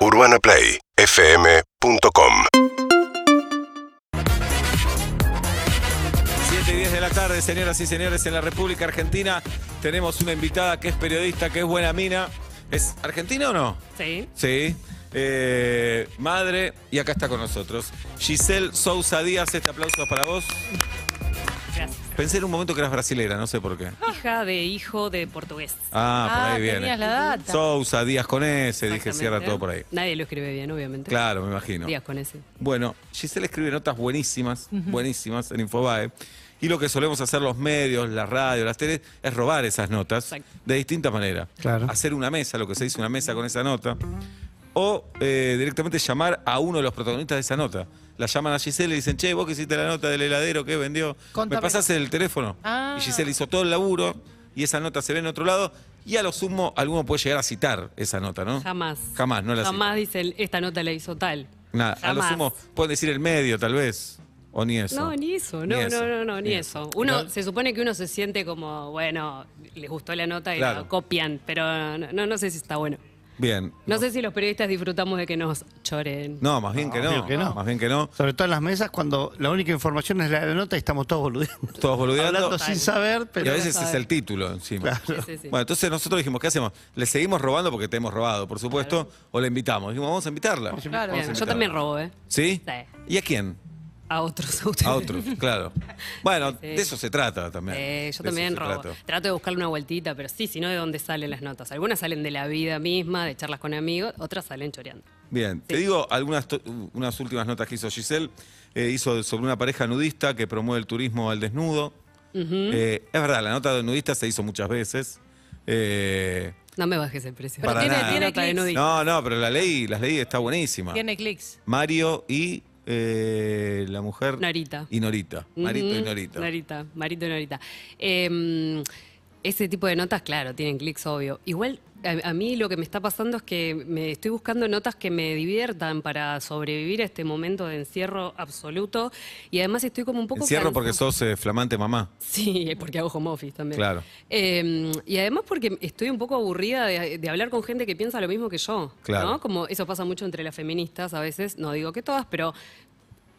UrbanaPlayFM.com 7 y 10 de la tarde, señoras y señores, en la República Argentina tenemos una invitada que es periodista, que es buena mina. ¿Es argentina o no? Sí. Sí. Eh, madre, y acá está con nosotros. Giselle Sousa Díaz, este aplauso es para vos. Gracias. Pensé en un momento que eras brasilera, no sé por qué. Hija de hijo de portugués. Ah, por Ah, ahí viene. tenías la data. Sousa Díaz con ese, dije, cierra todo por ahí. Nadie lo escribe bien, obviamente. Claro, me imagino. Días con ese. Bueno, Giselle escribe notas buenísimas, buenísimas en Infobae. Y lo que solemos hacer los medios, la radio, las teles, es robar esas notas Exacto. de distintas maneras. Claro. Hacer una mesa, lo que se dice una mesa con esa nota. O eh, directamente llamar a uno de los protagonistas de esa nota. La llaman a Giselle y dicen, che, vos que hiciste la nota del heladero, ¿qué vendió? Contame. ¿Me pasás el teléfono? Ah. Y Giselle hizo todo el laburo y esa nota se ve en otro lado. Y a lo sumo, alguno puede llegar a citar esa nota, ¿no? Jamás. Jamás, no la cita. Jamás dicen, esta nota la hizo tal. Nada, a lo Jamás. sumo pueden decir el medio, tal vez. O ni eso. No, ni eso, Ni no, eso, no, no, no, ni, ni eso. eso. Uno, No. se supone que uno se siente como, bueno, les gustó la nota y Claro. la copian, pero no, no, no sé si está bueno. Bien. No sé si los periodistas disfrutamos de que nos choren. No, más bien que no. que no. Más bien que no. Sobre todo en las mesas cuando la única información es la de la nota y estamos todos boludeando. Todos boludeando. Hablando sin saber, pero... Y a veces es el título encima. Claro. Sí, sí, sí. Bueno, entonces nosotros dijimos, ¿qué hacemos? ¿Le seguimos robando porque te hemos robado, por supuesto? ¿O le invitamos? Dijimos, vamos a invitarla. Claro. Bien, yo también robo, ¿eh? ¿Sí? Sí. ¿Y a quién? A otros, a ustedes. A otros, claro. Bueno, Sí. de eso se trata también. Eh, yo De también robo. Trato de buscarle una vueltita, pero sí, si no, ¿de dónde salen las notas? Algunas salen de la vida misma, de charlas con amigos, otras salen choreando. Bien, te digo algunas unas últimas notas que hizo Giselle. Eh, hizo sobre una pareja nudista que promueve el turismo al desnudo. Eh, es verdad, la nota de nudista se hizo muchas veces. Eh, No me bajes el precio. Para tiene, nada. tiene no, no, pero la ley, las leyes está buenísima. Tiene clics. Mario y eh, la mujer. Norita. Y Norita. Marito y Ujú, Norita. Norita, Marito y Norita. Eh, ese tipo de notas, claro, tienen clics, obvio. Igual, a, a mí lo que me está pasando es que me estoy buscando notas que me diviertan para sobrevivir a este momento de encierro absoluto. Y además estoy como un poco. Encierro porque sos eh, flamante mamá. Sí, porque hago home office también. Claro. Eh, y además porque estoy un poco aburrida de, de hablar con gente que piensa lo mismo que yo. Claro. ¿no? Como eso pasa mucho entre las feministas a veces, no digo que todas, pero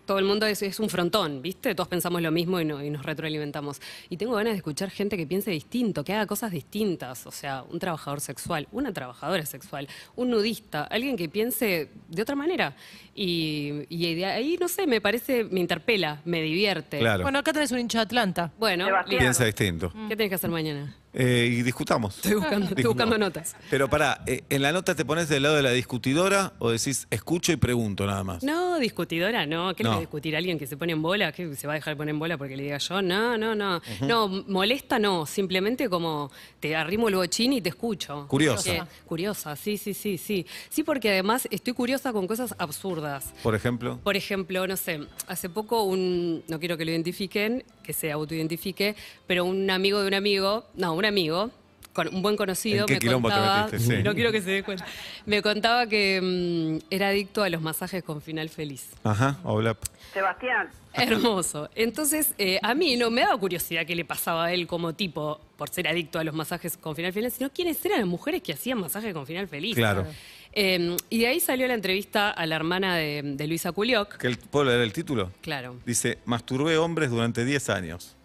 todo el mundo es, es un frontón, ¿viste? Todos pensamos lo mismo y, no- y nos retroalimentamos. Y tengo ganas de escuchar gente que piense distinto, que haga cosas distintas. O sea, un trabajador sexual, una trabajadora sexual, un nudista, alguien que piense de otra manera. Y, y de ahí, no sé, me parece, me interpela, me divierte. Claro. Bueno, acá tenés un hincha de Atlanta. Bueno, Piensa distinto. ¿qué tenés que hacer mañana? Eh, y discutamos. Estoy buscando, estoy buscando notas. Pero pará, eh, ¿en la nota te pones del lado de la discutidora o decís escucho y pregunto nada más? No, discutidora, no. ¿Qué le va a discutir a alguien que se pone en bola? ¿Qué se va a dejar poner en bola porque le diga yo? No, no, no. No, molesta no. Simplemente como te arrimo el bochín y te escucho. Curiosa. Porque- curiosa, sí, sí, sí, sí. Sí, porque además estoy curiosa con cosas absurdas. Por ejemplo. Por ejemplo, no sé, hace poco un, no quiero que lo identifiquen, que se autoidentifique, pero un amigo de un amigo, no, un amigo, con un buen conocido, ¿En qué me contaba, metiste? Sí. no quiero que se dé cuenta, me contaba que mm, era adicto a los masajes con final feliz. Ajá, hola. Sebastián, Hermoso. Entonces, eh, a mí no me daba curiosidad qué le pasaba a él como tipo por ser adicto a los masajes con final feliz, sino quiénes eran las mujeres que hacían masajes con final feliz. Claro. Eh, y de ahí salió la entrevista a la hermana de, de Luisa Culioc. ¿Que el- ¿Puedo leer el título? Claro. Dice, masturbé hombres durante 10 años.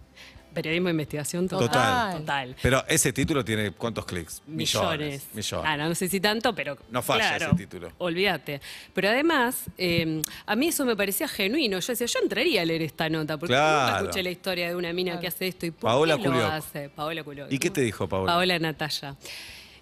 Periodismo de investigación total. Total. Total. Pero ese título tiene cuántos clics? Millones. Millones. Ah, no, no sé si tanto, pero. No falla claro, ese título. Olvídate. Pero además, eh, a mí eso me parecía genuino. Yo decía, yo entraría a leer esta nota, porque Claro. nunca escuché la historia de una mina que hace esto y por Paola qué lo Culioc. hace. Paola Culioc. ¿Y qué te dijo Paola? Paola Natalia.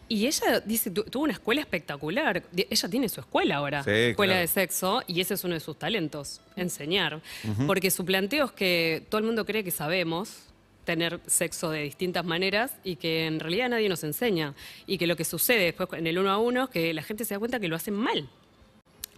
Y ella dice, tu- tuvo una escuela espectacular. Ella tiene su escuela ahora, Sí, escuela claro. de sexo, y ese es uno de sus talentos, enseñar. Porque su planteo es que todo el mundo cree que sabemos tener sexo de distintas maneras y que en realidad nadie nos enseña. Y que lo que sucede después en el uno a uno es que la gente se da cuenta que lo hacen mal.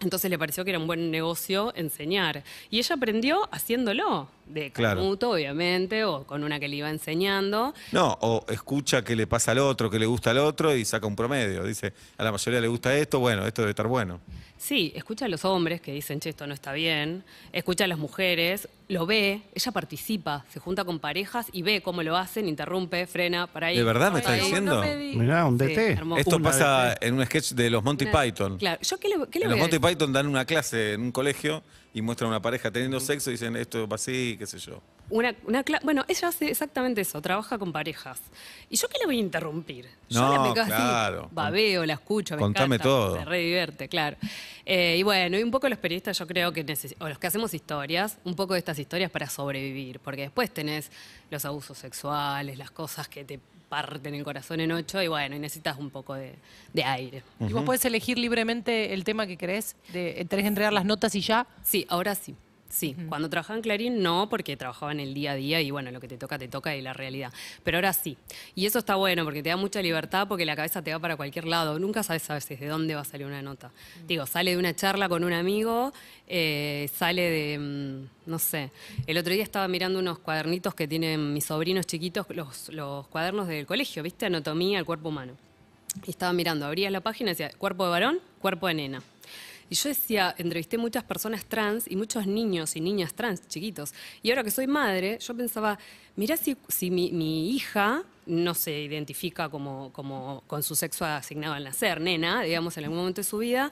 Entonces le pareció que era un buen negocio enseñar. Y ella aprendió haciéndolo, de Claro. canuto, obviamente, o con una que le iba enseñando. No, o escucha qué le pasa al otro, qué le gusta al otro y saca un promedio. Dice, a la mayoría le gusta esto, bueno, esto debe estar bueno. Sí, escucha a los hombres que dicen, che, esto no está bien. Escucha a las mujeres. Lo ve, ella participa, se junta con parejas y ve cómo lo hacen, interrumpe, frena, para ahí. ¿De verdad me Ay, no diciendo? di- Mirá, un Sí, DT. hermoso. Esto Una pasa vez. en un sketch de los Monty Python. Claro, yo qué le, qué le En voy los a Monty Python dan una clase en un colegio y muestran una pareja teniendo sexo y dicen esto va así, qué sé yo. Una, una bueno, ella hace exactamente eso, trabaja con parejas. ¿Y yo qué le voy a interrumpir? Yo No, la me quedo claro. así, babeo, la escucho, me Contame encanta, todo. Me re divierte, claro. Eh, y bueno, y un poco los periodistas yo creo que o los que hacemos historias, un poco de estas historias para sobrevivir, porque después tenés los abusos sexuales, las cosas que te parten el corazón en ocho y bueno, y necesitas un poco de, de aire. Y vos podés elegir libremente el tema que querés, de, tenés que entregar las notas y ya. Sí, ahora sí. Sí, cuando trabajaba en Clarín no, porque trabajaba en el día a día y bueno, lo que te toca, te toca y la realidad. Pero ahora sí. Y eso está bueno porque te da mucha libertad porque la cabeza te va para cualquier lado. Nunca sabes a veces de dónde va a salir una nota. Digo, sale de una charla con un amigo, eh, sale de, mm, no sé. El otro día estaba mirando unos cuadernitos que tienen mis sobrinos chiquitos, los, los cuadernos del colegio, ¿viste? Anatomía del cuerpo humano. Y estaba mirando, abría la página y decía, cuerpo de varón, cuerpo de nena. Y yo decía, entrevisté muchas personas trans y muchos niños y niñas trans chiquitos. Y ahora que soy madre, yo pensaba, mirá si, si mi, mi hija no se identifica como, como con su sexo asignado al nacer, nena, digamos, en algún momento de su vida,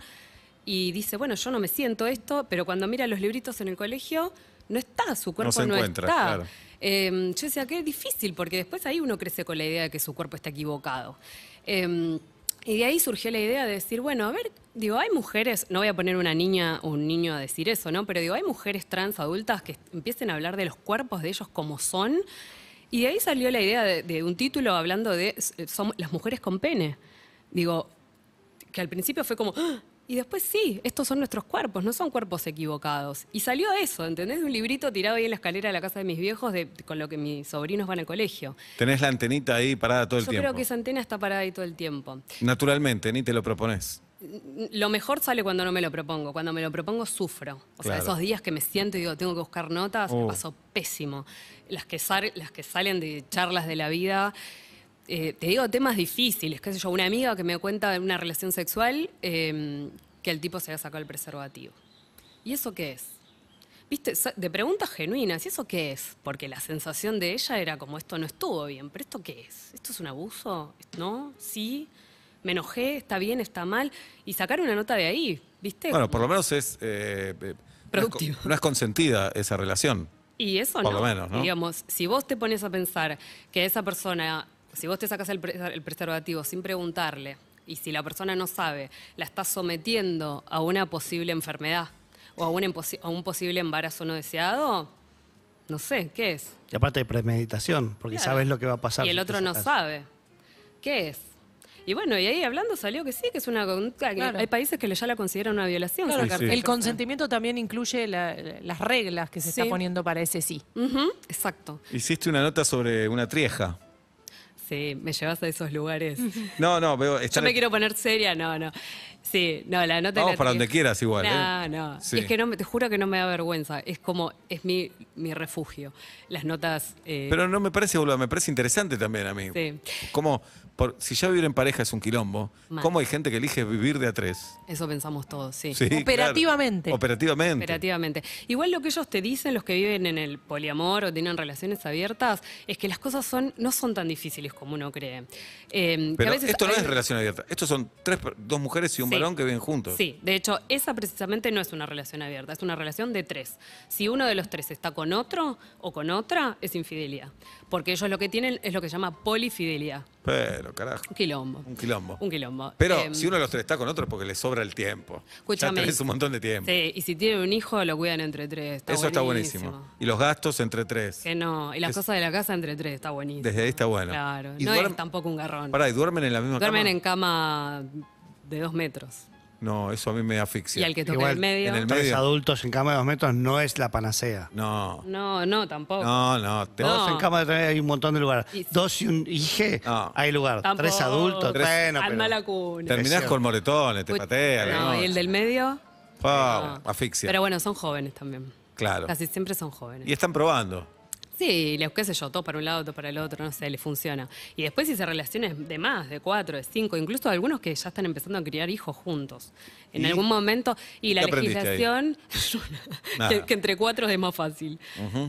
y dice, bueno, yo no me siento esto, pero cuando mira los libritos en el colegio, no está, su cuerpo no, encuentra, está. claro. Eh, yo decía, qué difícil, porque después ahí uno crece con la idea de que su cuerpo está equivocado. Eh, y de ahí surgió la idea de decir, bueno, a ver, digo, hay mujeres, no voy a poner una niña o un niño a decir eso, ¿no? Pero digo, hay mujeres trans adultas que empiecen a hablar de los cuerpos de ellos como son. Y de ahí salió la idea de, de un título hablando de eh, son las mujeres con pene. Digo, que al principio fue como, "Ah", y después sí, estos son nuestros cuerpos, no son cuerpos equivocados. Y salió eso, ¿entendés? Un librito tirado ahí en la escalera de la casa de mis viejos de, con lo que mis sobrinos van al colegio. Tenés la antenita ahí parada todo el Yo tiempo. creo que esa antena está parada ahí todo el tiempo. Naturalmente, ni te lo propones. Lo mejor sale cuando no me lo propongo. Cuando me lo propongo, sufro. O sea, Claro. esos días que me siento y digo, tengo que buscar notas, me Oh. paso pésimo. Las que, sal- las que salen de charlas de la vida, eh, te digo temas difíciles. Qué sé yo, una amiga que me cuenta de una relación sexual eh, que el tipo se había sacado el preservativo. ¿Y eso qué es? ¿Viste? De preguntas genuinas, ¿y eso qué es? Porque la sensación de ella era como, esto no estuvo bien, pero ¿esto qué es? ¿Esto es un abuso? ¿No? ¿Sí? ¿Me enojé? ¿Está bien? ¿Está mal? Y sacar una nota de ahí, ¿viste? Bueno, por lo menos es. eh, eh, Productivo. No es, no es consentida esa relación. Y eso Por no. lo menos, ¿no? Digamos, si vos te pones a pensar que esa persona, si vos te sacas el, pre- el preservativo sin preguntarle, y si la persona no sabe, la estás sometiendo a una posible enfermedad o a un, a un posible embarazo no deseado, no sé, ¿qué es? Y aparte de premeditación, porque Claro. sabes lo que va a pasar. Y el si otro no sabe. ¿Qué es? Y bueno, y ahí hablando salió que sí, que es una conducta que Claro. hay países que ya la consideran una violación. Claro, sacarte sí. El consentimiento también incluye la- las reglas que se Sí. está poniendo para ese sí. Ujú, exacto. Hiciste una nota sobre una trieja. Sí, me llevas a esos lugares. No, no, veo. Yo me quiero poner seria, no, no. Sí, no, la nota Vamos la para donde quieras igual, No, ¿eh? no. Sí. Es que no, te juro que no me da vergüenza. Es como, es mi, mi refugio. Las notas. eh, Pero no me parece, boludo, me parece interesante también a mí. Sí. Como, por, si ya vivir en pareja es un quilombo, Mal. ¿cómo hay gente que elige vivir de a tres? Eso pensamos todos, sí. Sí, claro. Operativamente. Operativamente. Operativamente. Igual lo que ellos te dicen, los que viven en el poliamor o tienen relaciones abiertas, es que las cosas son, no son tan difíciles como uno cree. Eh, que a Pero veces esto no hay- es relación abierta. Estos son tres, dos mujeres y un Sí. varón que viven juntos. Sí, de hecho, esa precisamente no es una relación abierta, es una relación de tres. Si uno de los tres está con otro o con otra, es infidelidad. Porque ellos lo que tienen es lo que se llama polifidelidad. Pero, carajo. Un quilombo. Un quilombo. Un quilombo. Pero Em, si uno de los tres está con otro es porque le sobra el tiempo. Escúchame. Ya tenés un montón de tiempo. Sí, y si tienen un hijo, lo cuidan entre tres. Está Eso está buenísimo. Y los gastos entre tres. Que no, y las Es- cosas de la casa entre tres, está buenísimo. Desde ahí está bueno. Claro, ¿Y no duerm- es tampoco un garrón. Pará, ¿y duermen en la misma Duermen cama? en cama de dos metros. No, eso a mí me Y asfixia. al que toca Igual, en el medio. en el Tres medio. adultos en cama de dos metros no es la panacea. No. No, no, tampoco. No, no. te- No. Dos en cama de tres hay un montón de lugar. Y- Dos y un IG No. hay lugar. Tampoco. Tres adultos, Tres- bueno, Anda pero- la cuna. Terminás con moretones, te patean. No, ¿no? y el del medio. Pau, No. asfixia. Pero bueno, son jóvenes también. claro. Casi siempre son jóvenes. Y están probando. Sí, qué sé yo, todo para un lado, todo para el otro, no sé, le funciona. Y después hice relaciones de más, de cuatro, de cinco, incluso algunos que ya están empezando a criar hijos juntos. En ¿Y? algún momento, y la legislación, que, que entre cuatro es más fácil,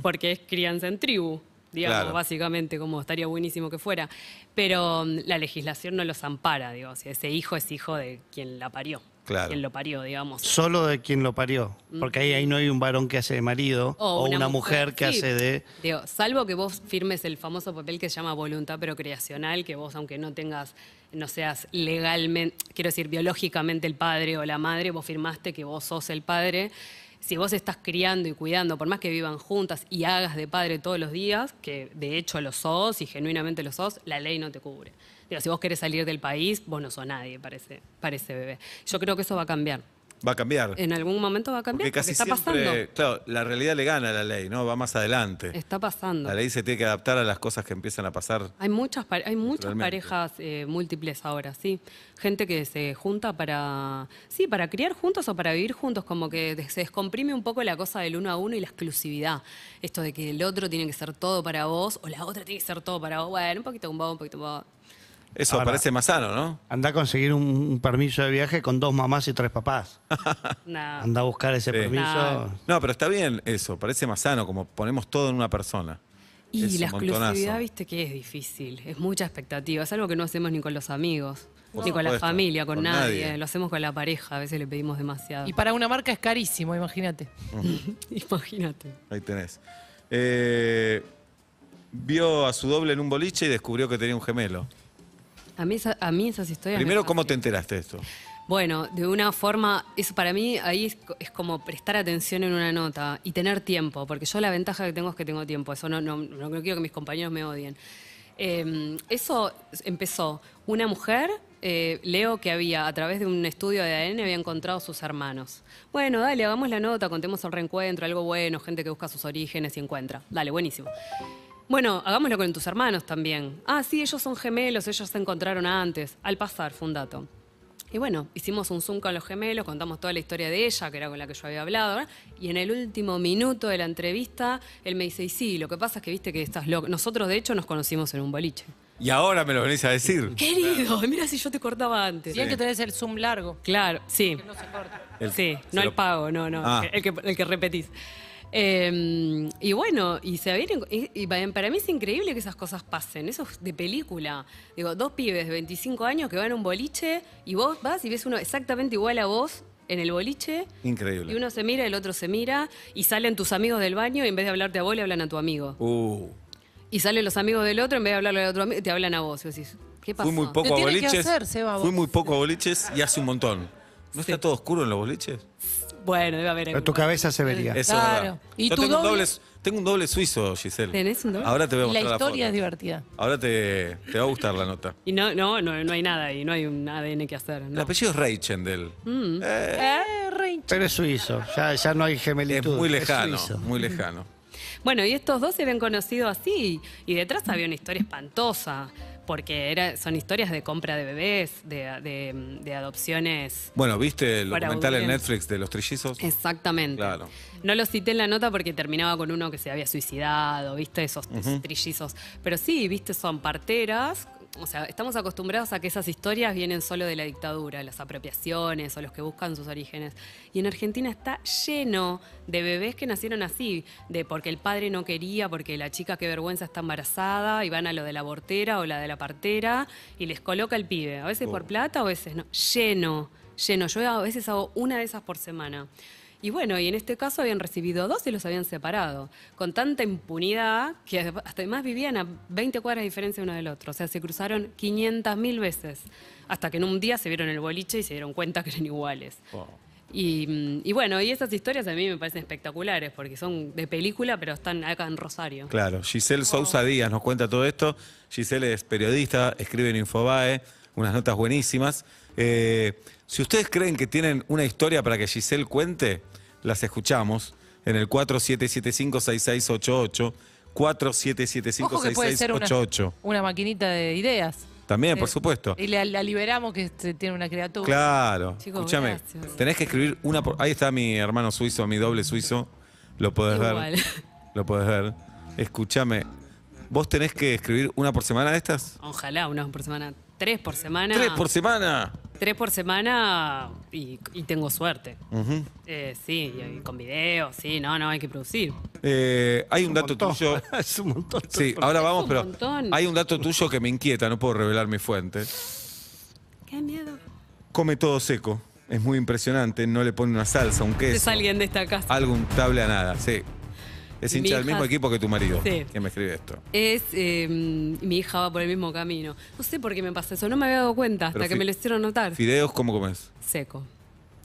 porque es crianza en tribu. Digamos, Claro. básicamente, como estaría buenísimo que fuera. Pero mm, la legislación no los ampara, digo. Si ese hijo es hijo de quien la parió. Claro. Quien lo parió, digamos. Solo de quien lo parió. Porque ahí, ahí no hay un varón que hace de marido o, una, mujer, que sí. hace de. Digo, salvo que vos firmes el famoso papel que se llama voluntad procreacional, que vos, aunque no tengas, no seas legalmente, quiero decir, biológicamente el padre o la madre, vos firmaste que vos sos el padre. Si vos estás criando y cuidando, por más que vivan juntas y hagas de padre todos los días, que de hecho lo sos y genuinamente lo sos, la ley no te cubre. Digo, si vos querés salir del país, vos no sos nadie para ese, para ese bebé. Yo creo que eso va a cambiar. Va a cambiar. En algún momento va a cambiar. Porque casi está siempre, pasando. claro, la realidad le gana a la ley, ¿no? Va más adelante. Está pasando. La ley se tiene que adaptar a las cosas que empiezan a pasar. Hay muchas, hay muchas parejas eh, múltiples ahora, sí. Gente que se junta para, sí, para criar juntos o para vivir juntos, como que se descomprime un poco la cosa del uno a uno y la exclusividad. Esto de que el otro tiene que ser todo para vos o la otra tiene que ser todo para vos. Bueno, un poquito vos, un poquito vos. Eso Ahora- parece más sano, ¿no? Anda a conseguir un, un permiso de viaje con dos mamás y tres papás. Nah. Anda a buscar ese Sí. permiso. Nah. No, pero está bien eso, parece más sano, como ponemos todo en una persona. Y Es la montonazo. exclusividad, viste que es difícil, es mucha expectativa, es algo que no hacemos ni con los amigos, Por ni con la familia, con, con nadie. nadie. lo hacemos con la pareja, a veces le pedimos demasiado. Y para una marca es carísimo, imagínate. Imagínate. Ahí tenés. Eh, vio a su doble en un boliche y descubrió que tenía un gemelo. A mí, esa- a mí esas historias... me Primero, ¿cómo te enteraste de esto? Bueno, de una forma, eso para mí ahí es, es como prestar atención en una nota y tener tiempo, porque yo la ventaja que tengo es que tengo tiempo, eso no, no, no quiero que mis compañeros me odien. Eh, eso empezó, una mujer, eh, leo que había, a través de un estudio de ADN, había encontrado sus hermanos. Bueno, dale, hagamos la nota, contemos el reencuentro, algo bueno, gente que busca sus orígenes y encuentra. Dale, buenísimo. Bueno, hagámoslo con tus hermanos también. Ah, sí, ellos son gemelos, ellos se encontraron antes. Al pasar, fue un dato. Y bueno, hicimos un Zoom con los gemelos, contamos toda la historia de ella, que era con la que yo había hablado, ¿verdad? y en el último minuto de la entrevista, él me dice, y sí, lo que pasa es que viste que estás loco. Nosotros, de hecho, nos conocimos en un boliche. Y ahora me lo venís a decir. Querido, mira si yo te cortaba antes. Bien que tenés el zoom largo. Claro, sí. No se corta. El- sí, se no lo- el pago, no, no, Ah. el, que, el que repetís. Eh, y bueno, y se vienen, y, y para mí es increíble que esas cosas pasen, eso es de película. Digo, dos pibes de 25 años que van a un boliche y vos vas y ves uno exactamente igual a vos en el boliche. Increíble. Y uno se mira, el otro se mira, y salen tus amigos del baño y en vez de hablarte a vos le hablan a tu amigo. Uh, Y salen los amigos del otro, en vez de hablarle al otro amigo, te hablan a vos. Y vos decís, ¿qué pasó? fui muy poco a boliches. hacer, Seba, vos. fui muy poco a boliches y hace un montón. ¿No Sí. está todo oscuro en los boliches? Bueno, debe haber Pero tu cabeza se vería. Eso Claro. es verdad. ¿Y Yo tu tengo, un doble? doble, tengo un doble suizo, Giselle. ¿Tenés un doble? Ahora te voy a Y la mostrar historia es foto. divertida. Ahora te, te va a gustar la nota. Y no, no, no, no hay nada ahí, no hay un ADN que hacer. El no. apellido es Reichendel. Eh, re Pero es suizo. Ya, ya no hay Es gemelitud. muy lejano, suizo. muy lejano. Bueno, y estos dos se habían conocido así, y detrás había una historia espantosa, porque era, son historias de compra de bebés, de, de- de adopciones. Bueno, ¿viste el documental en. Netflix de los trillizos? Exactamente. Claro. No lo cité en la nota porque terminaba con uno que se había suicidado, ¿viste? Esos trillizos. Pero sí, ¿viste? Son parteras. O sea, estamos acostumbrados a que esas historias vienen solo de la dictadura, las apropiaciones o los que buscan sus orígenes. Y en Argentina está lleno de bebés que nacieron así, de porque el padre no quería, porque la chica qué vergüenza está embarazada, y van a lo de la abortera o la de la partera, y les coloca el pibe, a veces por plata, a veces no. Lleno, lleno. Yo a veces hago una de esas por semana. Y bueno, y en este caso habían recibido dos y los habían separado, con tanta impunidad que hasta además vivían a 20 cuadras de diferencia uno del otro. O sea, se cruzaron 500 mil veces, hasta que en un día se vieron el boliche y se dieron cuenta que eran iguales. Y, mm, y bueno, y esas historias a mí me parecen espectaculares, porque son de película, pero están acá en Rosario. Claro, Giselle Sousa Díaz nos cuenta todo esto. Giselle es periodista, escribe en Infobae, unas notas buenísimas. Eh, si ustedes creen que tienen una historia para que Giselle cuente, las escuchamos en el 4775-6688. Ojo que puede ser una, 4775-6688. una maquinita de ideas. También, por Eh, supuesto. Y la, la liberamos que se tiene una criatura. Claro, Chicos, escúchame. gracias. Tenés que escribir una por... Ahí está mi hermano suizo, mi doble suizo. Lo podés Igual. ver. Lo podés ver. Escúchame, ¿vos tenés que escribir una por semana de estas? Ojalá, una por semana. Tres por semana. ¡Tres por semana! Tres por semana y, y tengo suerte. Ujú. Eh, sí, y, y con videos, sí, no, no, hay que producir. Eh, hay un dato montón. tuyo. es un montón. Sí, ahora vamos, un pero montón. hay un dato tuyo que me inquieta, no puedo revelar mi fuente. Qué miedo. Come todo seco. Es muy impresionante, no le pone una salsa, un Es queso, alguien de esta casa. algo untable a nada, sí. Es hincha del hija- mismo equipo que tu marido, Sí. que me escribe esto. Es, eh, mi hija va por el mismo camino. No sé por qué me pasa eso, no me había dado cuenta hasta Pero que me lo hicieron notar. Fideos, ¿cómo comes? Seco.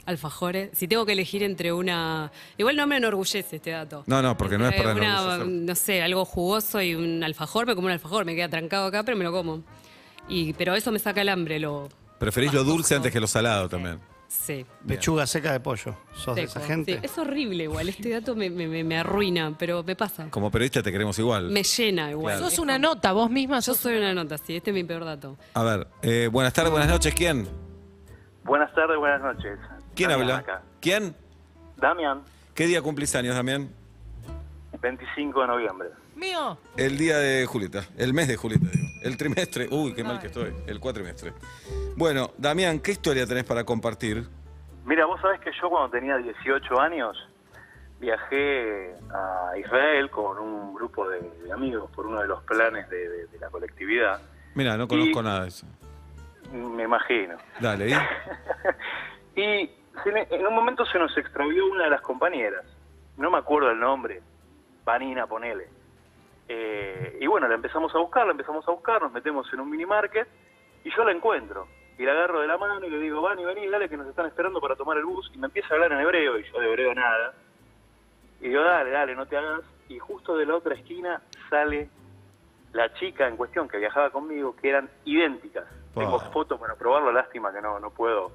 Alfajores. Si tengo que elegir entre una. Igual no me enorgullece este dato. No, no, porque no es para una. No sé, algo jugoso y un alfajor, me como un alfajor, me queda trancado acá, pero me lo como. Y, pero eso me saca el hambre, lo. Preferís lo dulce antes que lo salado también. Sí. Pechuga seca de pollo. ¿Sos de seco. esa gente? Sí, Es horrible igual, este dato me, me- me- me arruina, pero me pasa. Como periodista te queremos igual. Me llena igual. Claro. Sos una nota, vos misma Yo sos soy una nota, sí, este es mi peor dato. A ver, eh, buenas tardes, buenas noches, ¿quién? Buenas tardes, buenas noches. ¿Quién Damián habla? acá. ¿Quién? Damián, ¿Qué día cumplís años, Damián? 25 de noviembre. mío. El día de Julieta, el mes de Julieta, digo. El trimestre, uy, qué mal que estoy, el cuatrimestre. Bueno, Damián, ¿qué historia tenés para compartir? Mira, vos sabés que yo cuando tenía 18 años viajé a Israel con un grupo de, de amigos por uno de los planes de, de- de la colectividad. Mira, no conozco Y- nada de eso. Me imagino. Dale, ¿y? Y en un momento se nos extravió una de las compañeras. No me acuerdo el nombre. Vanina, ponele. Eh, y bueno, la empezamos a buscar, la empezamos a buscar, nos metemos en un mini market y yo la encuentro. Y la agarro de la mano y le digo, Vani, vení, dale que nos están esperando para tomar el bus. Y me empieza a hablar en hebreo y yo de hebreo nada. Y digo, dale, dale, no te hagas. Y justo de la otra esquina sale la chica en cuestión que viajaba conmigo, que eran idénticas. Tengo Pa. fotos para probarlo, lástima que no, no puedo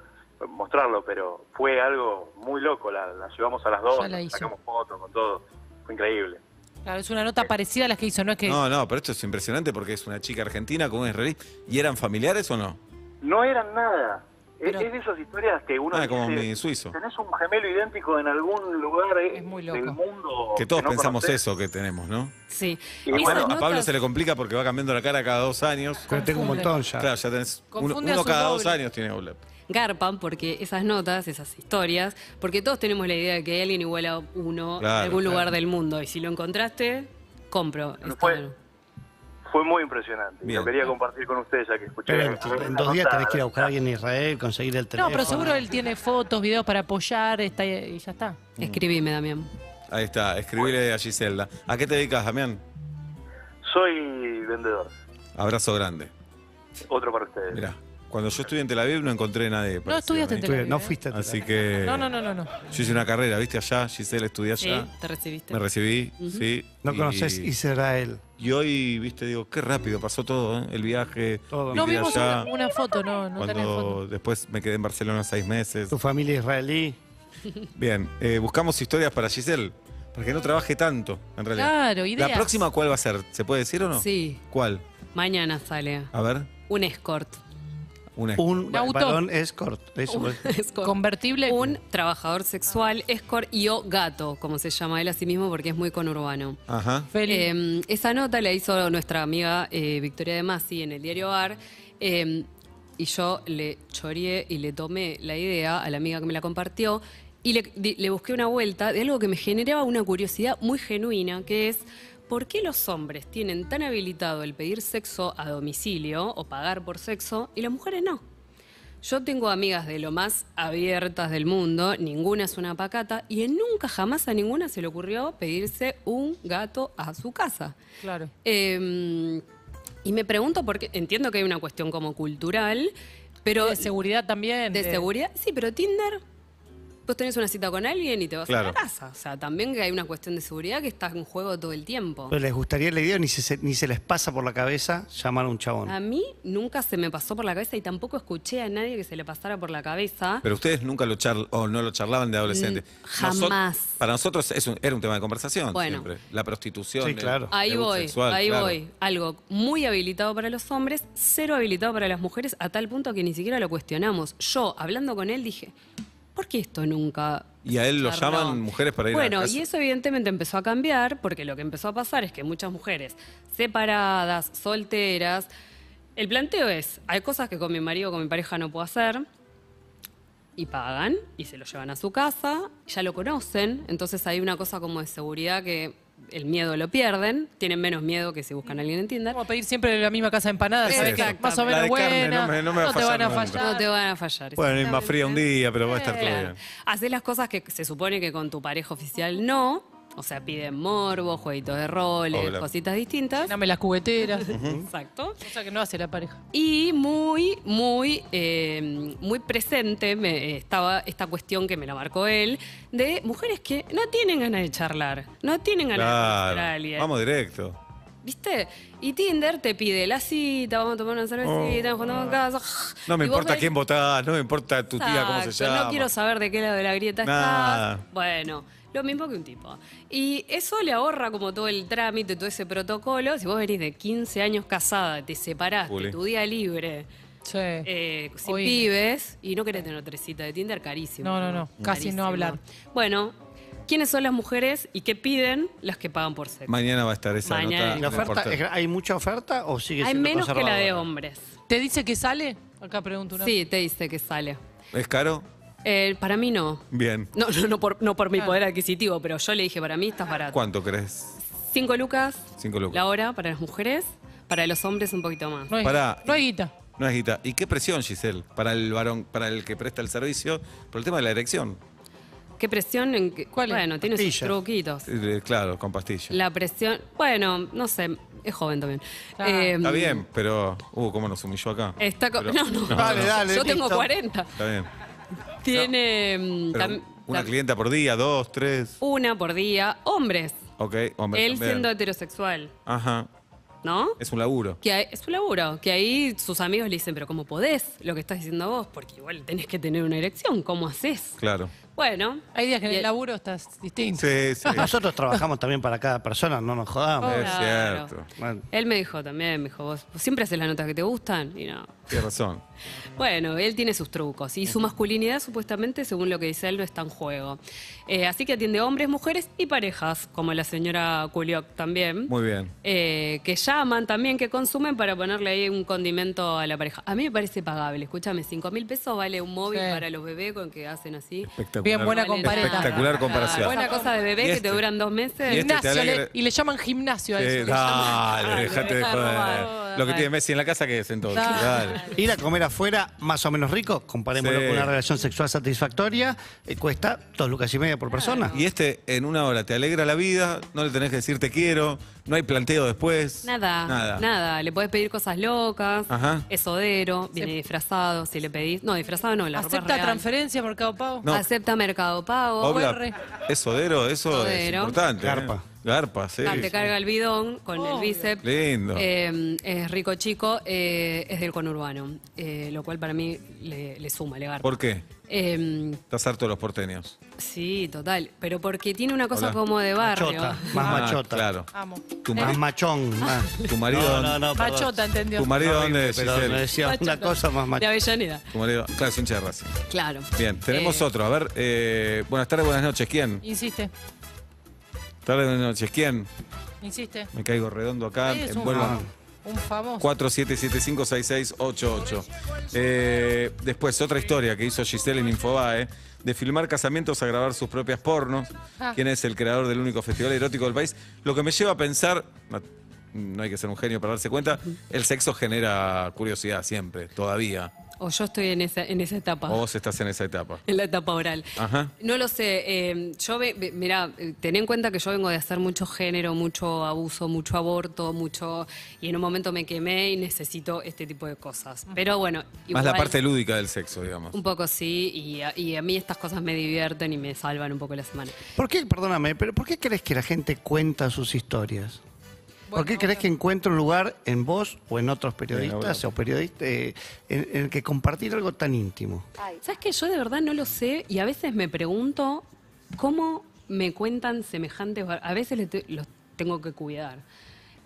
mostrarlo, pero fue algo muy loco. La, la llevamos a las dos, la sacamos fotos con todo. Fue increíble. Claro, es una nota parecida a las que hizo, no es que. No, no, pero esto es impresionante porque es una chica argentina con un israelí. ¿Y eran familiares o no? No eran nada. Es- Pero- es de esas historias que uno Ah, dice, como mi suizo. tenés un gemelo idéntico en algún lugar eh, Es muy del loco. mundo. Que todos no pensamos conocés. eso que tenemos, ¿no? Sí. Y A Pablo, a notas Pablo se le complica porque va cambiando la cara cada dos años. Pero tengo un montón ya. Claro, ya tenés uno, Confunde a uno cada dos doble. años tiene OLED. Garpan porque esas notas, esas historias, porque todos tenemos la idea de que alguien igual a uno Claro, en algún claro. lugar del mundo. Y si lo encontraste, compro. No fue-. Fue muy impresionante. y Bien. Lo quería compartir con ustedes ya que escuché. Pero en, dos días tenés que ir a buscar a alguien en Israel, conseguir el No, teléfono. pero seguro él tiene fotos, videos para apoyar está, y ya está. Escribime, Damián. Ahí está, escribile a Giselda. ¿A qué te dedicas, Damián? Soy vendedor. Abrazo grande. Otro para ustedes. Mirá, cuando yo estudié en Tel Aviv no encontré nadie. No estudiaste en. Tel Aviv. No ¿eh? fuiste a Así que No, no, no, no, no. yo hice una carrera, ¿viste? Allá, Giselle estudié Sí, allá. te recibiste. Me recibí, sí. No y- conoces Israel. Y hoy, viste, digo, qué rápido pasó todo, ¿eh? El viaje. Todo. No vimos allá. una, una foto, no, no tenés Cuando foto. después me quedé en Barcelona seis meses. Tu familia israelí. Bien, eh, buscamos historias para Giselle. Para que no trabaje tanto, en realidad. Claro, ¿La ideas. próxima cuál va a ser? ¿Se puede decir o no? Sí, ¿Cuál? mañana sale A ver, un escort. Una. Un auto. varón escort. Eso Un es. escort. Convertible. Un trabajador sexual, escort y o gato, como se llama él a sí mismo porque es muy conurbano. Ajá. Feli. Eh, esa nota la hizo nuestra amiga eh, Victoria de Masi en el diario Ar. eh, y yo le choreé y le tomé la idea a la amiga que me la compartió y le, le busqué una vuelta de algo que me generaba una curiosidad muy genuina, que es ¿por qué los hombres tienen tan habilitado el pedir sexo a domicilio o pagar por sexo y las mujeres no? Yo tengo amigas de lo más abiertas del mundo, ninguna es una pacata, y en nunca jamás a ninguna se le ocurrió pedirse un gato a su casa. Claro. Eh, y me pregunto por qué, entiendo que hay una cuestión como cultural, pero... de seguridad también. de seguridad, sí, pero Tinder, vos tenés una cita con alguien y te vas Claro. a la casa. O sea, también que hay una cuestión de seguridad que está en juego todo el tiempo. Pero les gustaría la idea, ni se, ni se les pasa por la cabeza llamar a un chabón. A mí nunca se me pasó por la cabeza y tampoco escuché a nadie que se le pasara por la cabeza. Pero ustedes nunca lo charlan o no lo charlaban de adolescente. Mm, jamás. para nosotros es un- era un tema de conversación Bueno. siempre. La prostitución. Sí, el- claro. Ahí el voy, sexual, ahí claro. voy. Algo muy habilitado para los hombres, cero habilitado para las mujeres, a tal punto que ni siquiera lo cuestionamos. Yo, hablando con él, dije, ¿por qué esto nunca? Y a él lo charló? llaman mujeres para ir a Bueno, y eso evidentemente empezó a cambiar, porque lo que empezó a pasar es que muchas mujeres separadas, solteras, el planteo es, hay cosas que con mi marido o con mi pareja no puedo hacer, y pagan, y se lo llevan a su casa, ya lo conocen, entonces hay una cosa como de seguridad que el miedo lo pierden, tienen menos miedo que si buscan a alguien en Tinder. Vamos a pedir siempre la misma casa de empanadas, ¿sabes que Exacto. Más o menos de carne buena. no me- no me a te van a fallar nunca. No te van a fallar. Bueno, es más fría un día, pero va a estar todo Claro. bien. Haces las cosas que se supone que con tu pareja oficial no. O sea, piden morbo, jueguitos de roles, Obvio. cositas distintas. Dame las cubeteras. Exacto. Cosa que no hace la pareja. Y muy, muy, eh, muy presente me, estaba esta cuestión que me la marcó él, de mujeres que no tienen ganas de charlar, no tienen ganas de conocer a Claro. alguien. Vamos directo. ¿Viste? Y Tinder te pide la cita, vamos a tomar una cervecita, nos juntamos en casa. Oh. No me Y vos importa ves- quién votás, no me importa tu tía cómo se Exacto, llama. No quiero saber de qué lado de la grieta Nada. estás. Bueno, lo mismo que un tipo. Y eso le ahorra como todo el trámite, todo ese protocolo. Si vos venís de 15 años casada, te separaste, tu día libre, Sí. eh, sin Oíme. pibes, y no querés tener otra cita de Tinder, carísimo. No, no, no, casi no hablar. Bueno, ¿quiénes son las mujeres y qué piden las que pagan por sexo? Mañana va a estar esa Mañana. nota. ¿Y la oferta, ¿Hay mucha oferta o sigue Hay siendo menos que la de hombres. ¿Te dice que sale? Acá pregunto una. Sí, te dice que sale. ¿Es caro? Eh, para mí no. Bien. No, no, no por, no por mi poder adquisitivo, pero yo le dije, para mí estás barato. ¿Cuánto crees? Cinco lucas. Cinco lucas. La hora para las mujeres, para los hombres un poquito más. No hay, Pará. no hay guita. No es guita. ¿Y qué presión, Giselle, para el varón, para el que presta el servicio, por el tema de la erección? ¿Qué presión? En que, ¿Cuál es? bueno, tiene sus truquitos. Eh, Claro, con pastillas. La presión, bueno, no sé, es joven también. Claro. Eh, Está bien, pero. Uh, cómo nos humilló acá. Está co- Pero- no, no, Dale, dale, Yo tengo listo. 40. Está bien. Tiene mm, Pero tam- una tam- clienta por día, dos, tres. una por día. Hombres. Ok, hombre. Él también. siendo heterosexual, Ajá. ¿no? Es un laburo. Que hay- es un laburo, que ahí sus amigos le dicen, pero ¿cómo podés lo que estás diciendo vos? Porque igual tenés que tener una erección, ¿cómo haces? Claro. Bueno. Hay días que en y- el laburo estás distinto. Sí, sí. Nosotros trabajamos también para cada persona, no nos jodamos. Es Claro. cierto. Bueno, Él me dijo también, me dijo, vos siempre haces las notas que te gustan y no. Tienes razón. Bueno, él tiene sus trucos y su masculinidad supuestamente, según lo que dice él, no está en juego. Eh, así que atiende hombres, mujeres y parejas, como la señora Culioc también. Muy bien. eh, que llaman también, que consumen para ponerle ahí un condimento a la pareja. A mí me parece pagable. Escúchame, 5 mil pesos vale un móvil Sí. para los bebés con que hacen así. Espectacular. Bien, buena vale comparación. Espectacular comparación. Buena cosa de bebé Y que este- te duran dos meses. y este te Gimnasio, le- y le llaman gimnasio a eso. dale, dejate de deja de joder. Lo que tiene Messi en la casa, que es entonces. Dale. Dale. Ir a comer afuera, más o menos rico, comparémoslo Sí. con una relación sexual satisfactoria, eh, cuesta dos lucas y media por persona. Y este en una hora te alegra la vida, no le tenés que decir te quiero, no hay planteo después. Nada, Nada. nada, Le podés pedir cosas locas. Ajá. Es odero, viene disfrazado. Si le pedís. No, disfrazado no, la ropa ¿Acepta real. transferencia Mercado Pago? No. Acepta Mercado Pago. Obla, OR. es odero, eso es importante. ¿eh? Garpa, sí. Ah, te sí. carga el bidón con el Obvio. bíceps. Lindo. Eh, es rico chico, eh, es del conurbano, eh, lo cual para mí le, le suma, le garpa. ¿Por qué? Eh, Estás harto de los porteños. sí, total, pero porque tiene una cosa Hola. como de barrio. Machota, más Ah, machota. Claro. Amo. Tu, Más machón. más. tu marido, No, no, no. Machota, entendió. tu marido Horrible, dónde es, pero me decía Machota. una cosa más De machota. Avellaneda, Tu marido, claro, es hincha de claro. Bien, tenemos Eh, otro. A ver, eh, buenas tardes, buenas noches. ¿Quién? Insiste, Tardes, buenas noches. ¿Quién? insiste. Me caigo redondo acá. Es un, envuelvan. un famoso. 47756688. Eh, después, otra historia que hizo Giselle en Infobae, de filmar casamientos a grabar sus propias pornos. Ah. ¿Quién es el creador del único festival erótico del país? Lo que me lleva a pensar, no hay que ser un genio para darse cuenta, el sexo genera curiosidad siempre, todavía. O yo estoy en esa, en esa etapa. O vos estás en esa etapa. En la etapa oral. Ajá. No lo sé. eh, yo, ve, ve- mirá, eh, ten en cuenta que yo vengo de hacer mucho género, mucho abuso, mucho aborto, mucho. Y en un momento me quemé y necesito este tipo de cosas. Pero bueno. Más la igual, parte lúdica del sexo, digamos. Un poco sí, y a, y a mí estas cosas me divierten y me salvan un poco la semana. ¿Por qué, perdóname, pero por qué crees que la gente cuenta sus historias? ¿Por qué Bueno, crees que encuentra un lugar en vos o en otros periodistas o periodistas eh, en, en el que compartir algo tan íntimo? ¿Sabes que Yo de verdad no lo sé y a veces me pregunto cómo me cuentan semejantes. A veces los tengo que cuidar.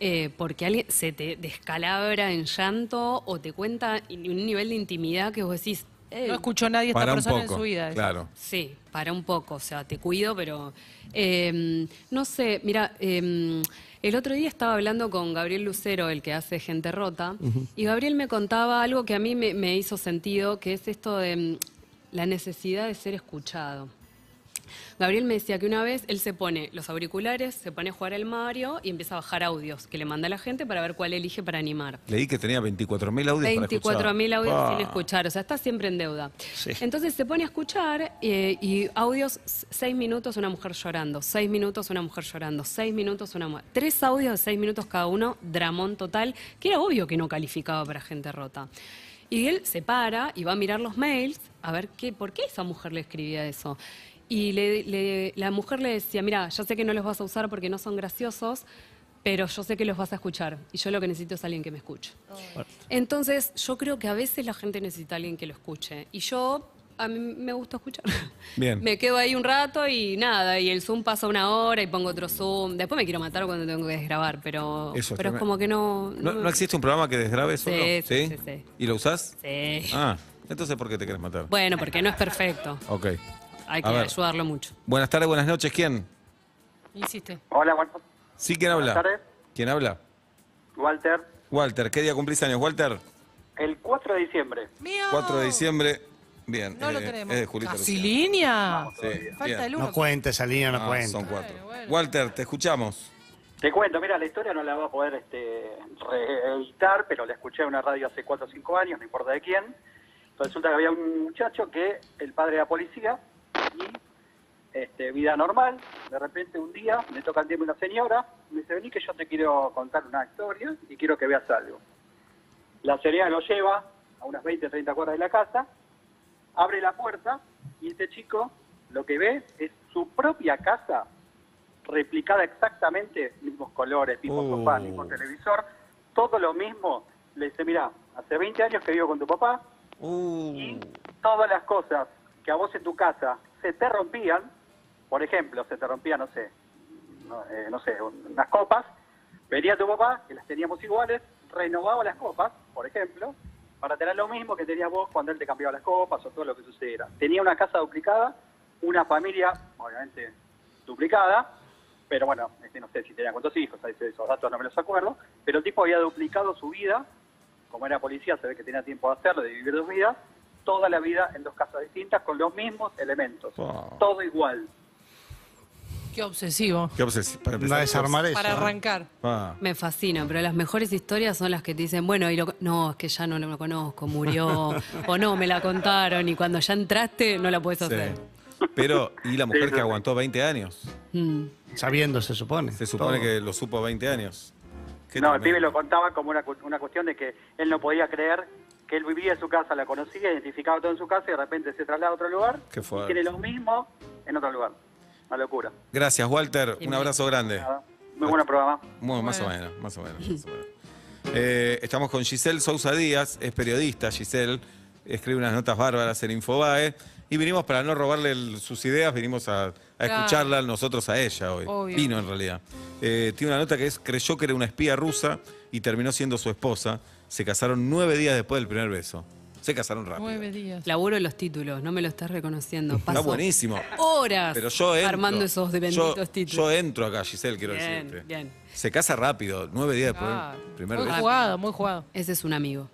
Eh, porque alguien se te descalabra en llanto o te cuenta en un nivel de intimidad que vos decís, Eh, No escuchó nadie esta Para un persona poco. en su vida. Claro. Sí, para un poco, o sea, te cuido, pero eh, no sé, mira, eh, el otro día estaba hablando con Gabriel Lucero, el que hace Gente Rota, y Gabriel me contaba algo que a mí me, me hizo sentido, que es esto de mm, la necesidad de ser escuchado. Gabriel me decía que una vez él se pone los auriculares, se pone a jugar al Mario y empieza a bajar audios que le manda a la gente para ver cuál elige para animar. Leí que tenía 24.000 audios para escuchar. 24.000 audios Ah. sin escuchar, o sea, está siempre en deuda. Sí. Entonces se pone a escuchar eh, y audios, seis minutos una mujer llorando, seis minutos una mujer llorando, seis minutos una mujer. Tres audios de seis minutos cada uno, dramón total, que era obvio que no calificaba para gente rota. Y él se para y va a mirar los mails a ver qué, por qué esa mujer le escribía eso. Y le- le- la mujer le decía, mira, ya sé que no los vas a usar porque no son graciosos, pero yo sé que los vas a escuchar y yo lo que necesito es alguien que me escuche. Entonces, yo creo que a veces la gente necesita a alguien que lo escuche. Y yo, a mí me gusta escuchar. Bien. Me quedo ahí un rato y nada, y el Zoom pasa una hora y pongo otro Zoom. Después me quiero matar cuando tengo que desgrabar, pero, Eso, pero es como que no... ¿No, no existe un programa que desgrabe Sí, solo? sí, sí, sí. ¿Y lo usás? Sí. Ah, entonces ¿por qué te querés matar? Bueno, porque no es perfecto. Ok. Hay que ver. ayudarlo mucho. Buenas tardes, buenas noches. ¿Quién? Hiciste. Hola, buenas Sí, ¿quién habla? tardes. ¿Quién habla? Walter. Walter. ¿Qué día cumplís años, Walter? El 4 de diciembre. ¡Mío! 4 de diciembre. Bien. No lo eh, tenemos. Es de Julito ¿Casi Luciano. línea? Sí, Falta bien. el uno. No cuenta esa línea, no Ah, cuenta. son cuatro. Bueno, bueno. Walter, te escuchamos. Te cuento, mira, la historia no la va a poder este, reeditar, pero la escuché en una radio hace 4 o 5 años, no importa de quién. Resulta que había un muchacho que el padre era policía y este, vida normal, de repente un día me toca el tiempo una señora, me dice, vení que yo te quiero contar una historia y quiero que veas algo. La señora lo lleva a unas 20, 30 cuadras de la casa, abre la puerta y este chico lo que ve es su propia casa replicada exactamente, mismos colores, mismo Oh. sofá, mismo televisor, todo lo mismo. Le dice, mira, hace 20 años que vivo con tu papá Uh, y todas las cosas que a vos en tu casa se te rompían, por ejemplo, se te rompían, no sé, no, eh, no sé, unas copas, venía tu papá, que las teníamos iguales, renovaba las copas, por ejemplo, para tener lo mismo que tenías vos cuando él te cambiaba las copas o todo lo que sucediera. Tenía una casa duplicada, una familia, obviamente, duplicada, pero bueno, este, no sé si tenía cuántos hijos, esos datos no me los acuerdo, pero el tipo había duplicado su vida, como era policía, se ve que tenía tiempo de hacerlo, de vivir dos vidas, toda la vida en dos casas distintas con los mismos elementos, Wow. todo igual. Qué obsesivo. qué obsesivo. Para empezar, desarmar eso. Para ¿eh? arrancar. Ah, Me fascina, pero las mejores historias son las que te dicen, bueno, y lo, no, es que ya no lo conozco, murió, o no, me la contaron, y cuando ya entraste no la puedes sí. hacer. Pero, ¿y la mujer Sí, que sí. aguantó 20 años? Mm. Sabiendo, se supone. Se supone Todo. que lo supo 20 años. Qué no, el tremendo. pibe lo contaba como una, una cuestión de que él no podía creer que él vivía en su casa, la conocía, identificaba todo en su casa y de repente se traslada a otro lugar Qué y tiene lo mismo en otro lugar. Una locura. Gracias, Walter. Un abrazo grande. Nada. Muy buen programa. Bueno, más o menos, más o menos. más o menos. Eh, estamos con Giselle Sousa Díaz, es periodista, Giselle, escribe unas notas bárbaras en Infobae. Y vinimos para no robarle el- sus ideas, vinimos a, a Claro. escucharla nosotros a ella hoy. Obvio. Vino en realidad. Eh, tiene una nota que es, creyó que era una espía rusa y terminó siendo su esposa. Se casaron nueve días después del primer beso. Se casaron rápido. Nueve días. Laburo en los títulos, no me lo estás reconociendo. Está Paso buenísimo. horas Pero yo entro. armando esos de benditos yo, títulos. Yo entro acá, Giselle, quiero Bien, decirte. bien. Se casa rápido, nueve días después Ah, del primer muy beso. jugado, muy jugado. Ese es un amigo,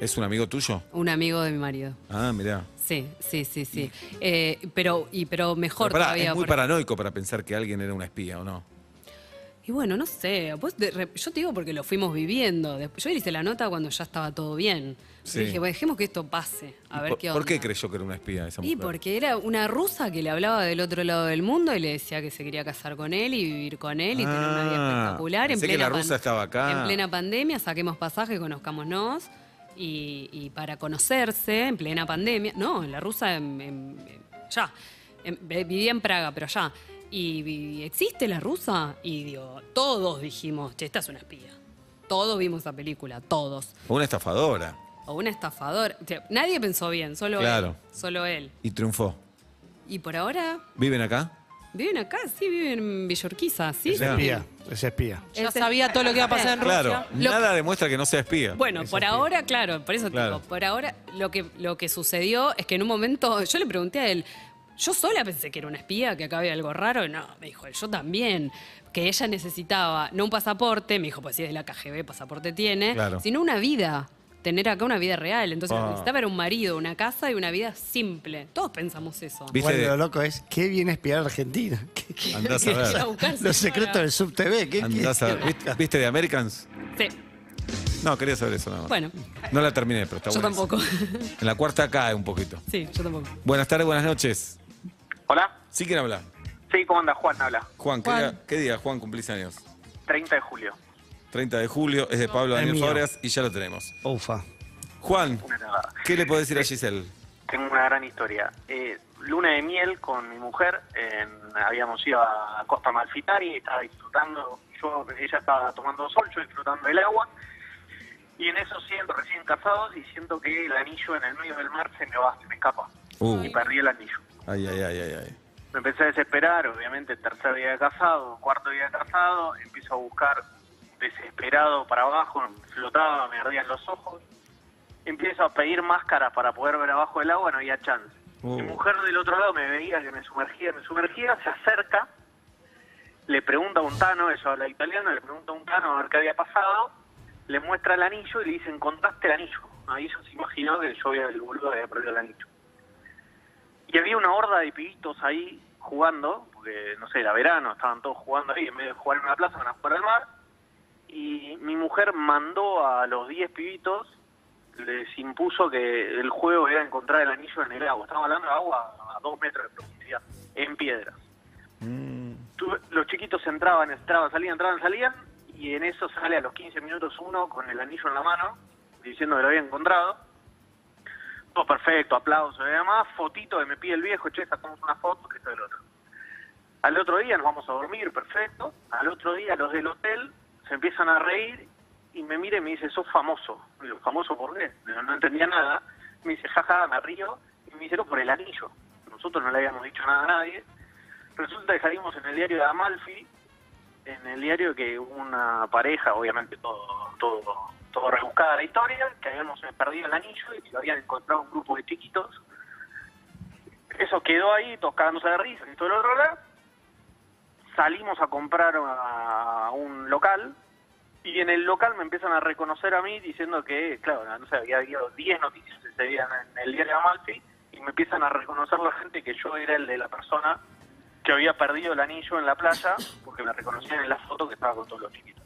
¿Es un amigo tuyo? un amigo de mi marido. Ah, mirá. Sí, sí, sí, sí. Eh, pero, y, pero mejor Pero pará, todavía. es muy porque- paranoico para pensar que alguien era una espía, ¿o no? Y bueno, no sé. vos de re- yo te digo porque lo fuimos viviendo. Después, yo hice la nota cuando ya estaba todo bien. Sí. Dije, bueno, dejemos que esto pase, a ¿Y ver por, qué onda. ¿Por qué creyó que era una espía esa mujer? Y porque era una rusa que le hablaba del otro lado del mundo y le decía que se quería casar con él y vivir con él y tener una vida Ah, espectacular. En pensé que plena la rusa estaba acá. En plena pandemia, saquemos pasaje, conozcámonos. Y, y para conocerse, en plena pandemia. No, la rusa en- en- en- ya. En- vivía en Praga, pero ya. Y, vi- existe la rusa. Y digo, todos dijimos, che, esta es una espía. Todos vimos esa película, todos. O una estafadora. O un estafador. O sea, nadie pensó bien, solo Claro. él. Solo él. Y triunfó. Y por ahora ¿Viven acá? Viven acá, sí, viven en Villorquiza, sí. Es espía, es espía. Ya sabía todo lo que iba a pasar en Claro, Rusia. Lo- nada demuestra que no sea espía. Bueno, por ahora, claro, por eso te Claro. digo, por ahora lo que, lo que sucedió es que en un momento yo le pregunté a él, yo sola pensé que era una espía, que acá había algo raro, y no, me dijo, yo también, que ella necesitaba no un pasaporte, me dijo, pues si es de la KGB, pasaporte tiene, Claro. sino una vida, tener acá una vida real. Entonces lo Ah. que necesitaba era un marido, una casa y una vida simple. Todos pensamos eso. ¿Viste? Bueno, lo loco es, qué viene espiar a Argentina. ¿Qué- qué- Andás a ver. a Los secretos del SubTV. ¿qué, Andás a ver. ¿Viste, de Americans? Sí, No, quería saber eso nada más. bueno, No la terminé, pero está yo buenísimo. tampoco. En la cuarta cae un poquito. sí, yo tampoco. Buenas tardes, buenas noches. Hola. ¿Sí quién habla? Sí, ¿cómo anda? Juan habla. Juan, ¿qué, Juan. Día, qué día, Juan, cumplís años? 30 de julio. 30 de julio, es de Pablo Es Daniel mío. Fabregas y ya lo tenemos. Ufa. Juan, Una cagada. ¿qué le puedo decir a Giselle? Tengo una gran historia. Eh, luna de miel con mi mujer. en- habíamos ido a Costa Malfitari, estaba disfrutando. Yo, ella estaba tomando sol, yo disfrutando del agua. Y en eso siento, recién casados, y siento que el anillo en el medio del mar se me va, se me escapa. Uh, Y perdí el anillo. Ay, ay, ay, ay, ay. Me empecé a desesperar, obviamente, tercer día de casado, cuarto día de casado, empiezo a buscar desesperado para abajo, flotaba, me ardían los ojos. Empiezo a pedir máscaras para poder ver abajo del agua, no había chance. Uh. Mi mujer del otro lado me veía que me sumergía, me sumergía, se acerca, le pregunta a un tano, eso habla italiano, le pregunta a un tano a ver qué había pasado, le muestra el anillo y le dice, encontraste el anillo. Ahí ella se imaginó que yo había, el boludo había perdido el anillo. Y había una horda de pibitos ahí jugando, porque no sé, era verano, estaban todos jugando ahí, en vez de jugar en una plaza, van a jugar al mar. Y mi mujer mandó a los 10 pibitos, les impuso que el juego era encontrar el anillo en el agua. Estamos hablando de agua a dos metros de profundidad, en piedras. Mm, los chiquitos entraban, entraban, salían, entraban, salían, y en eso sale a los 15 minutos uno con el anillo en la mano, diciendo que lo había encontrado. Todo perfecto, aplausos y demás, fotito que me pide el viejo, che, sacamos una foto, que esto y lo otro. Al otro día nos vamos a dormir, perfecto. Al otro día los del hotel se empiezan a reír y me mira y me dice, sos famoso. Digo, ¿famoso por qué? No, entendía nada. Me dice, jaja, me río. Y me dice, no, por el anillo. Nosotros no le habíamos dicho nada a nadie. Resulta que salimos en el diario de Amalfi, en el diario que una pareja, obviamente todo todo todo rebuscada la historia, que habíamos perdido el anillo y que lo habían encontrado un grupo de chiquitos. Eso quedó ahí, todos cagándose de risa y todo el otro lado. Salimos a comprar a un local y en el local me empiezan a reconocer a mí diciendo que, claro, no sé, había habido 10 noticias ese día en el diario Amalfi y me empiezan a reconocer la gente que yo era el de la persona que había perdido el anillo en la playa porque me reconocían en la foto que estaba con todos los chiquitos.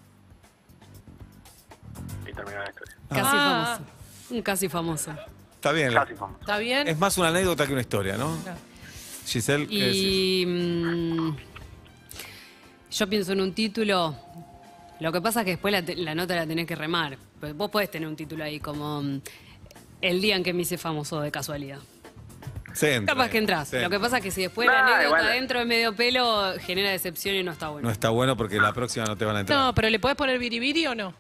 Terminó la historia. Casi Ah. famoso. Un casi famoso. Está bien. la- Casi famoso. ¿Está bien? Es más una anécdota que una historia, ¿no? Claro. Giselle, ¿qué decís? Y mm, yo pienso en un título. Lo que pasa es que después la, te- la nota la tenés que remar. Pues Vos podés tener un título ahí como mm, El día en que me hice famoso de casualidad. Se entra, Capaz que entras. se Lo que entra. pasa es que si después Nah, la anécdota igual. dentro de medio pelo genera decepción y no está bueno. No está bueno porque la próxima no te van a entrar. No, pero ¿le podés poner biribiri o no?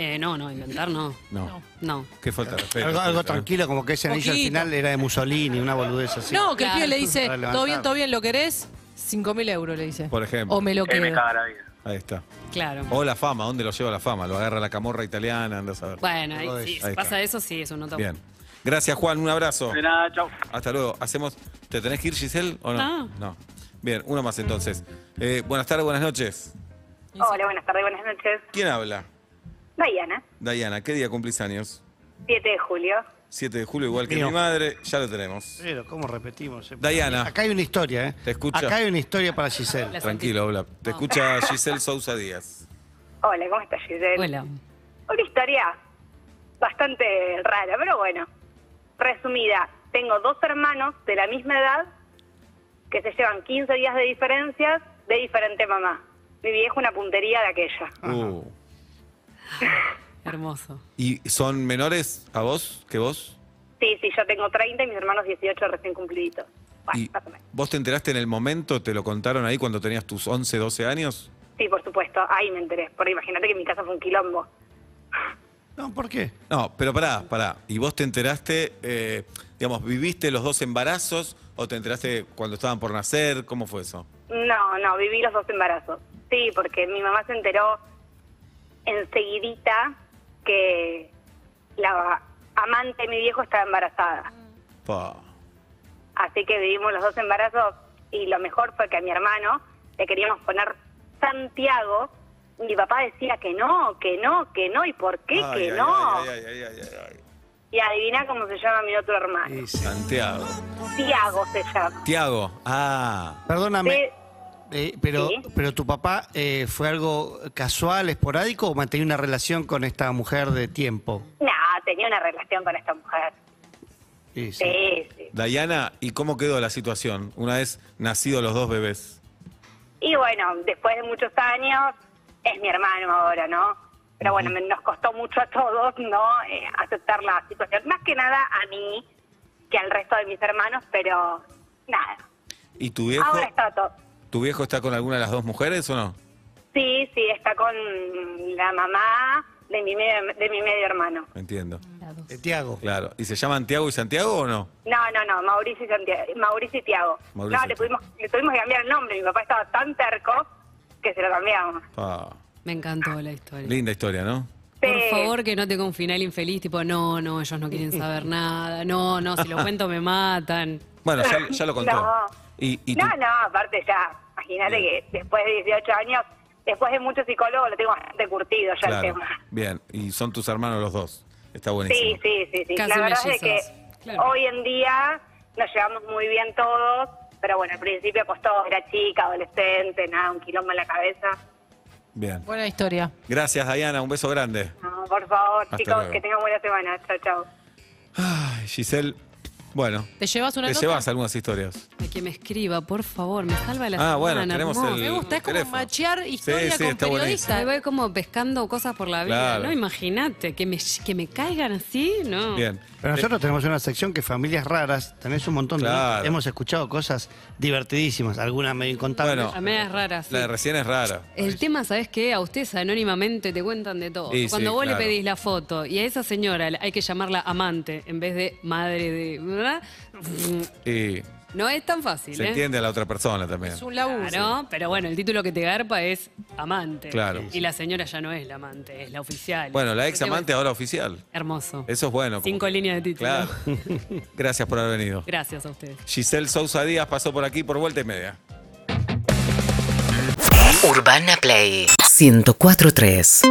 Eh, no, no, inventar no. No. No. Qué falta de respeto. Algo, algo tranquilo, como que ese anillo al Poquito. final era de Mussolini, una boludez así. No, que el pibe le dice, Para levantar. todo bien, todo bien, ¿lo querés? 5 mil euros, le dice. Por ejemplo. O me lo Que me quedo. caga la vida. Ahí está. Claro. O la fama, ¿dónde lo lleva la fama? Lo agarra la camorra italiana, andas a ver. Bueno, ahí, sí, eso. si Ahí pasa está. eso, sí, eso no está Bien. Gracias, Juan. Un abrazo. De nada, chau. Hasta luego. Hacemos. ¿Te tenés que ir, Giselle, o no? No. Bien, uno más entonces. Eh, buenas tardes, buenas noches. Hola, buenas tardes, buenas noches. ¿Quién habla? Diana, Dayana, ¿qué día cumplís años? 7 de julio. 7 de julio, igual que Mío. mi madre, ya lo tenemos. Pero, ¿cómo repetimos? Diana. Acá hay una historia, ¿eh? Te escucha. Acá hay una historia para Giselle. La- Tranquilo, habla. Te escucha Giselle Sousa Díaz. Hola, ¿cómo estás, Giselle? Hola. Una historia bastante rara, pero bueno. Resumida, tengo dos hermanos de la misma edad que se llevan 15 días de diferencias de diferente mamá. Mi viejo una puntería de aquella. Uh. Hermoso. ¿Y son menores a vos que vos? Sí, sí, yo tengo 30 y mis hermanos 18 recién cumpliditos. Bueno, ¿Y más o menos. vos te enteraste en el momento, te lo contaron ahí cuando tenías tus 11, 12 años? Sí, por supuesto, ahí me enteré. Porque imagínate que en mi casa fue un quilombo. No, ¿por qué? No, pero pará, pará. ¿Y vos te enteraste, eh, digamos, viviste los dos embarazos ¿O te enteraste cuando estaban por nacer? ¿Cómo fue eso? No, no, viví los dos embarazos. Sí, porque mi mamá se enteró enseguidita que la amante de mi viejo estaba embarazada. Pa. Así que vivimos los dos embarazos y lo mejor fue que a mi hermano le queríamos poner Santiago. y Mi papá decía que no, que no, que no, ¿y por qué Ay, que ay, no? ay, ay, ay, ay, ay, ay. Y adivina cómo se llama mi otro hermano. Santiago. Tiago se llama. Tiago. Ah. Perdóname, eh, pero, Sí. pero tu papá eh, fue algo casual, esporádico o mantenía una relación con esta mujer de tiempo? no, tenía una relación con esta mujer. Sí, sí. Sí, sí. Dayana, ¿y cómo quedó la situación una vez nacidos los dos bebés? Y bueno, después de muchos años, es mi hermano ahora, ¿no? Pero bueno, me- nos costó mucho a todos, ¿no? Eh, aceptar la situación. Más que nada a mí que al resto de mis hermanos, pero nada. ¿Y tu viejo? Ahora está todo. ¿Tu viejo está con alguna de las dos mujeres o no? Sí, sí, está con la mamá de mi medio, de mi medio hermano. Entiendo. Tiago. Claro. ¿Y se llaman Tiago y Santiago o no? No, no, no, Mauricio y, Santiago, Mauricio y Tiago. Mauricio no, le, pudimos, le tuvimos que cambiar el nombre. Mi papá estaba tan terco que se lo cambiamos. Pa. Me encantó la historia. Linda historia, ¿no? Por Sí. favor, que no tenga un final infeliz, tipo, no, no, ellos no quieren saber nada, no, no, si lo cuento me matan. Bueno, ya, ya lo contó. No. Y, y tu- No, no, aparte ya, imagínate que después de 18 años, después de muchos psicólogos, lo tengo bastante curtido ya el Claro. tema. Bien. Y son tus hermanos los dos. Está buenísimo. Sí, sí, sí, sí. Casi La verdad es que mellizos. Claro. hoy en día nos llevamos muy bien todos, pero bueno, al principio costó, era chica, adolescente, nada, un quilombo en la cabeza. Bien. Buena historia. Gracias, Dayana. Un beso grande. No, por favor, Hasta chicos, luego. que tengan buena semana. Chao, chao. Ay, Giselle. Bueno, ¿Te llevas una te nota? llevas algunas historias. Ay, que me escriba, por favor, me salva la Ah, bueno, semana, tenemos hermoso. el- Me gusta, es como teléfono. machear historia sí, con está periodista. Me voy como pescando cosas por la vida, Claro. ¿no? Imagínate, que me, que me caigan así, ¿no? Bien. Pero nosotros tenemos una sección que familias raras, tenés un montón Claro. de... Hemos escuchado cosas divertidísimas, algunas medio incontables. Bueno, A medias raras, La de sí. recién es rara. El tema, ¿sabes qué? A ustedes anónimamente te cuentan de todo. Sí, Cuando sí, vos claro. le pedís la foto y a esa señora hay que llamarla amante en vez de madre de... ¿verdad? Y No es tan fácil, se ¿eh? entiende a la otra persona también. Es un laburo. Claro, pero bueno, el título que te garpa es amante. Claro. Y la señora ya no es la amante, es la oficial. Bueno, la ex amante ahora oficial. Hermoso. Eso es bueno. como Cinco que- líneas de título. Claro. Gracias por haber venido. Gracias a ustedes. Giselle Sousa Díaz pasó por aquí por vuelta y media. Urbana Play 1043